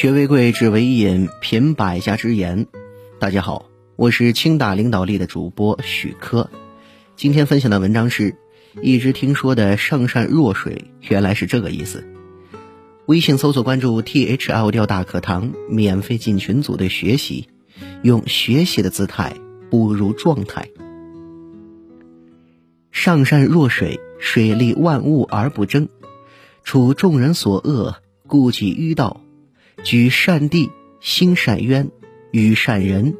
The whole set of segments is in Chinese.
学为贵，知为引，品百家之言。大家好，我是清大领导力的主播许科。今天分享的文章是：一直听说的上善若水，原来是这个意思。微信搜索关注 T H L 调大课堂，免费进群组队学习，用学习的姿态步入状态。上善若水，水利万物而不争，处众人所恶，故几于道。举善地，兴善渊，与善人，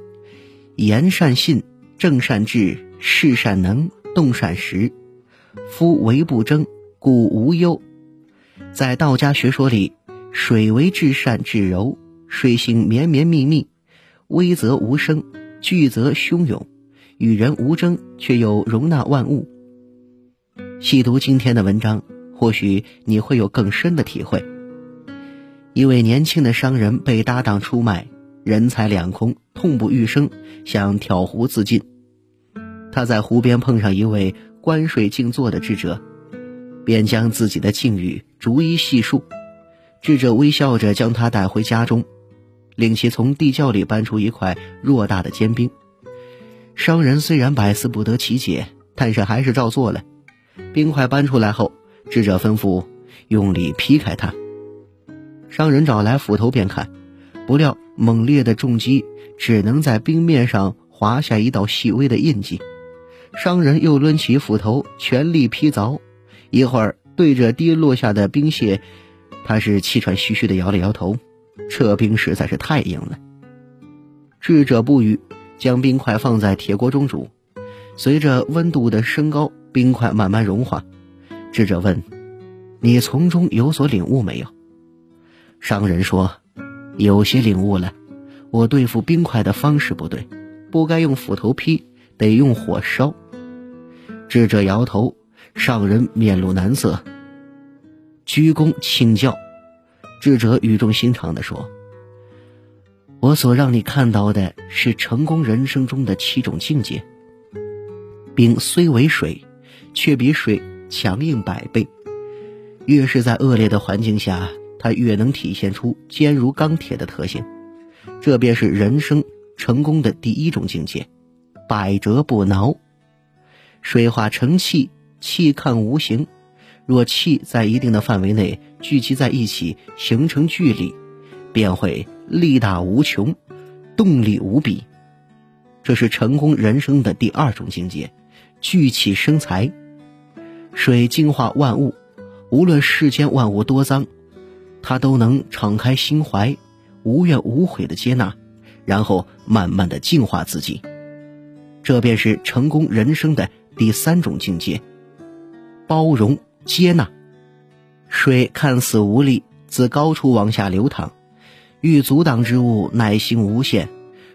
言善信，正善治，事善能，动善时。夫为不争，故无忧。在道家学说里，水为至善至柔，水性绵绵密密，微则无声，巨则汹涌，与人无争，却又容纳万物。细读今天的文章，或许你会有更深的体会。一位年轻的商人被搭档出卖，人财两空，痛不欲生，想跳湖自尽。他在湖边碰上一位观水静坐的智者，便将自己的境遇逐一细述。智者微笑着将他带回家中，令其从地窖里搬出一块偌大的坚冰。商人虽然百思不得其解，但是还是照做了。冰块搬出来后，智者吩咐用力劈开它。商人找来斧头便砍，不料猛烈的重击只能在冰面上划下一道细微的印记。商人又抡起斧头全力劈凿，一会儿对着跌落下的冰屑，他是气喘吁吁地摇了摇头：“这冰实在是太硬了。”智者不语，将冰块放在铁锅中煮，随着温度的升高，冰块慢慢融化。智者问：“你从中有所领悟没有？”商人说：“有些领悟了，我对付冰块的方式不对，不该用斧头劈，得用火烧。”智者摇头，商人面露难色，鞠躬请教。智者语重心长地说：“我所让你看到的是成功人生中的七种境界。冰虽为水，却比水强硬百倍。越是在恶劣的环境下。”它越能体现出坚如钢铁的特性，这便是人生成功的第一种境界，百折不挠。水化成气，气看无形。若气在一定的范围内聚集在一起，形成聚力，便会力大无穷，动力无比。这是成功人生的第二种境界，聚气生财。水净化万物，无论世间万物多脏。他都能敞开心怀，无怨无悔的接纳，然后慢慢的净化自己，这便是成功人生的第三种境界：包容接纳。水看似无力，自高处往下流淌，欲阻挡之物耐心无限。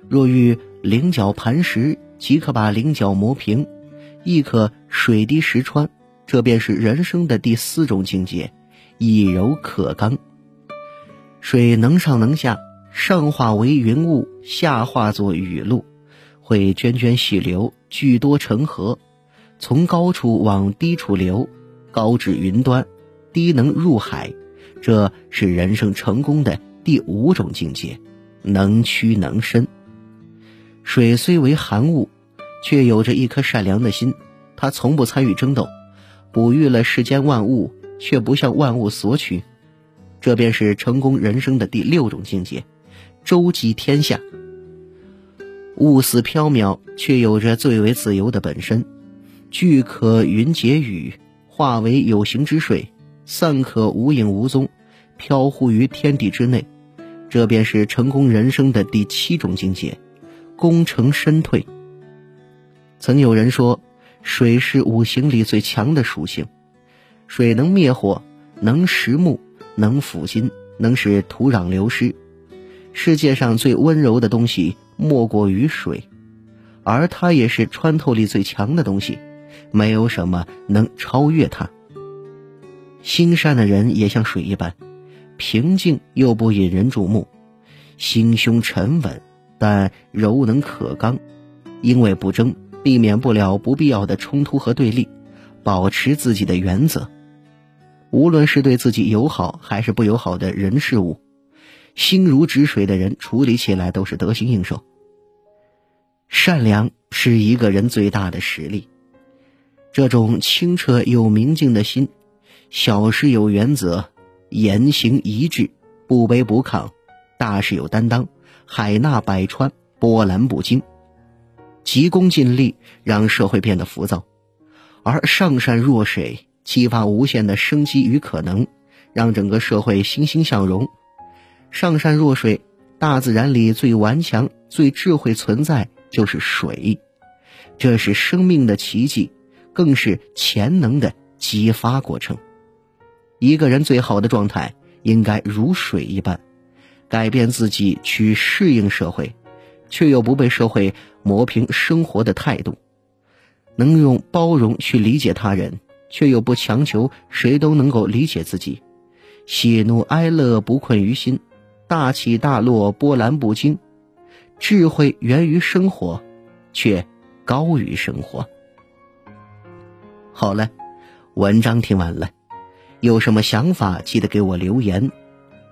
若遇棱角磐石，即可把棱角磨平，亦可水滴石穿。这便是人生的第四种境界：以柔克刚。水能上能下，上化为云雾，下化作雨露，会涓涓细流，聚多成河，从高处往低处流，高至云端，低能入海。这是人生成功的第五种境界，能屈能伸。水虽为寒物，却有着一颗善良的心，它从不参与争斗，哺育了世间万物，却不向万物索取。这便是成功人生的第六种境界，周济天下。物似缥缈，却有着最为自由的本身。聚可云结雨，化为有形之水，散可无影无踪，飘忽于天地之内。这便是成功人生的第七种境界，功成身退。曾有人说，水是五行里最强的属性，水能灭火，能食木。能抚心，能使土壤流失。世界上最温柔的东西莫过于水，而它也是穿透力最强的东西，没有什么能超越它。心善的人也像水一般，平静又不引人注目，心胸沉稳，但柔能可刚。因为不争，避免不了不必要的冲突和对立，保持自己的原则。无论是对自己友好还是不友好的人事物，心如止水的人，处理起来都是得心应手。善良是一个人最大的实力。这种清澈又明净的心，小事有原则，言行一致，不卑不亢；大事有担当，海纳百川，波澜不惊。急功近利让社会变得浮躁，而上善若水激发无限的生机与可能，让整个社会欣欣向荣。上善若水，大自然里最顽强、最智慧存在就是水，这是生命的奇迹，更是潜能的激发过程。一个人最好的状态应该如水一般，改变自己去适应社会。却又不被社会磨平生活的态度，能用包容去理解他人，却又不强求谁都能够理解自己。喜怒哀乐不困于心，大起大落波澜不惊。智慧源于生活，却高于生活。好了，文章听完了，有什么想法记得给我留言，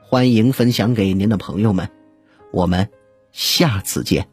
欢迎分享给您的朋友们。我们。下次见。